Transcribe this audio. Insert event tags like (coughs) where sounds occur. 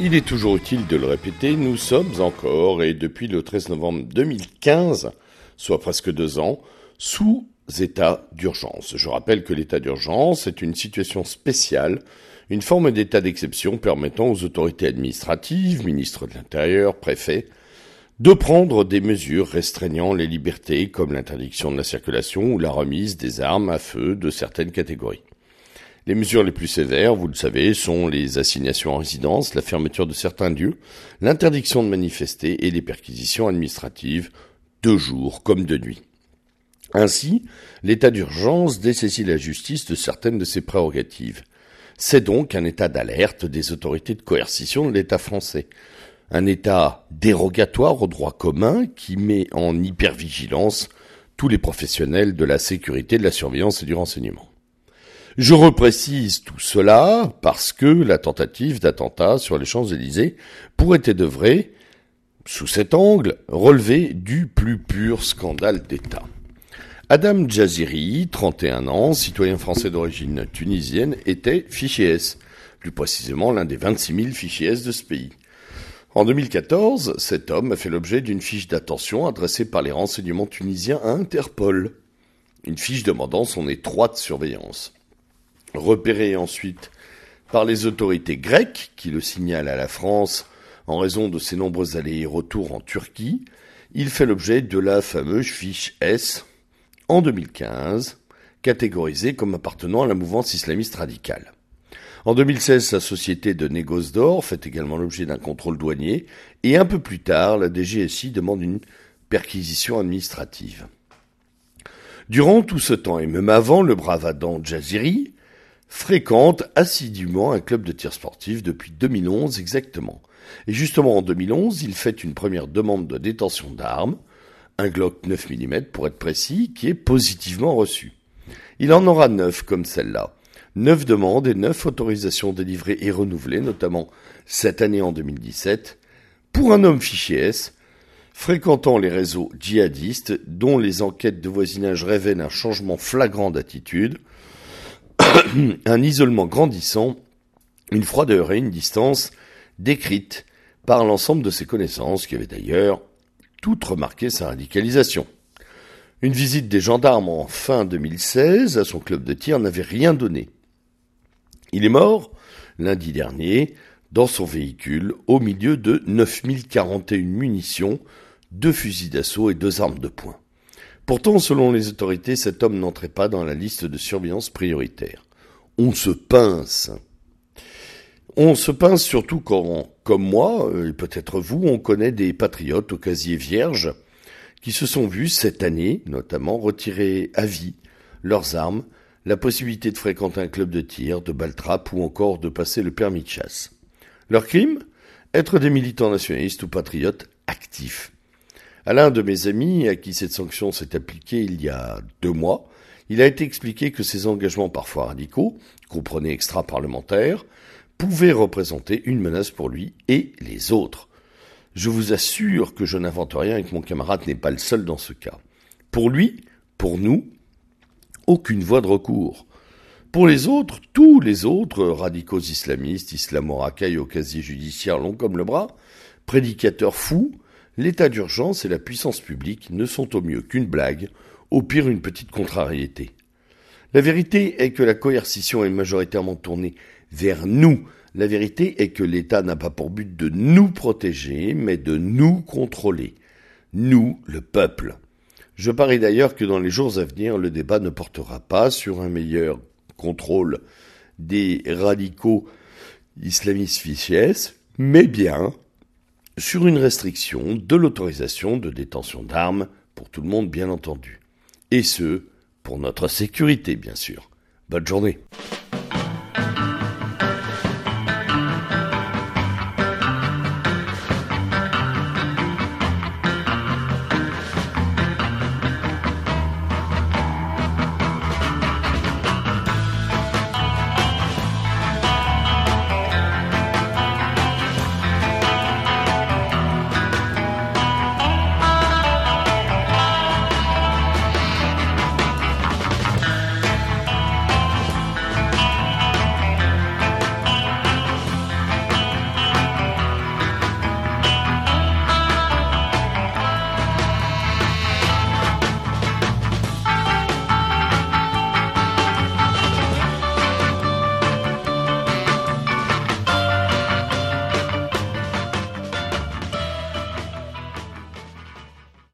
Il est toujours utile de le répéter, nous sommes encore, et depuis le 13 novembre 2015, soit presque deux ans, sous état d'urgence. Je rappelle que l'état d'urgence est une situation spéciale, une forme d'état d'exception permettant aux autorités administratives, ministres de l'Intérieur, préfets, de prendre des mesures restreignant les libertés comme l'interdiction de la circulation ou la remise des armes à feu de certaines catégories. Les mesures les plus sévères, vous le savez, sont les assignations en résidence, la fermeture de certains lieux, l'interdiction de manifester et les perquisitions administratives de jour comme de nuit. Ainsi, l'état d'urgence dessaisit la justice de certaines de ses prérogatives. C'est donc un état d'alerte des autorités de coercition de l'État français. Un état dérogatoire au droit commun qui met en hypervigilance tous les professionnels de la sécurité, de la surveillance et du renseignement. Je reprécise tout cela parce que la tentative d'attentat sur les Champs-Élysées pourrait être vrai, sous cet angle, relever du plus pur scandale d'État. Adam Jaziri, 31 ans, citoyen français d'origine tunisienne, était fichier S, plus précisément l'un des 26 000 fichiers S de ce pays. En 2014, cet homme a fait l'objet d'une fiche d'attention adressée par les renseignements tunisiens à Interpol, une fiche demandant son étroite surveillance repéré ensuite par les autorités grecques qui le signalent à la France en raison de ses nombreux allers et retours en Turquie, il fait l'objet de la fameuse fiche S en 2015, catégorisée comme appartenant à la mouvance islamiste radicale. En 2016, sa société de négoce d'or fait également l'objet d'un contrôle douanier et un peu plus tard, la DGSI demande une perquisition administrative. Durant tout ce temps et même avant, le brave Adam Jaziri fréquente assidûment un club de tir sportif depuis 2011 exactement. Et justement en 2011, il fait une première demande de détention d'armes, un Glock 9 mm pour être précis, qui est positivement reçu. Il en aura neuf comme celle-là. Neuf demandes et neuf autorisations délivrées et renouvelées, notamment cette année en 2017, pour un homme fichier S, fréquentant les réseaux djihadistes dont les enquêtes de voisinage révèlent un changement flagrant d'attitude, (coughs) un isolement grandissant, une froideur et une distance décrites par l'ensemble de ses connaissances qui avaient d'ailleurs toutes remarqué sa radicalisation. Une visite des gendarmes en fin 2016 à son club de tir n'avait rien donné. Il est mort lundi dernier dans son véhicule au milieu de 9041 munitions, deux fusils d'assaut et deux armes de poing. Pourtant, selon les autorités, cet homme n'entrait pas dans la liste de surveillance prioritaire. On se pince. On se pince surtout quand, comme moi, et peut-être vous, on connaît des patriotes au casier vierge qui se sont vus cette année, notamment, retirer à vie leurs armes, la possibilité de fréquenter un club de tir, de baltrap ou encore de passer le permis de chasse. Leur crime? Être des militants nationalistes ou patriotes actifs. À l'un de mes amis, à qui cette sanction s'est appliquée il y a deux mois, il a été expliqué que ces engagements parfois radicaux, comprenez extra-parlementaires, pouvaient représenter une menace pour lui et les autres. Je vous assure que je n'invente rien et que mon camarade n'est pas le seul dans ce cas. Pour lui, pour nous, aucune voie de recours. Pour les autres, tous les autres radicaux islamistes, islamo-racailles au casier judiciaire long comme le bras, prédicateurs fous, l'état d'urgence et la puissance publique ne sont au mieux qu'une blague, au pire une petite contrariété. La vérité est que la coercition est majoritairement tournée vers nous. La vérité est que l'État n'a pas pour but de nous protéger, mais de nous contrôler. Nous, le peuple. Je parie d'ailleurs que dans les jours à venir, le débat ne portera pas sur un meilleur contrôle des radicaux islamistes fichiers, mais bien sur une restriction de l'autorisation de détention d'armes pour tout le monde, bien entendu. Et ce, pour notre sécurité, bien sûr. Bonne journée.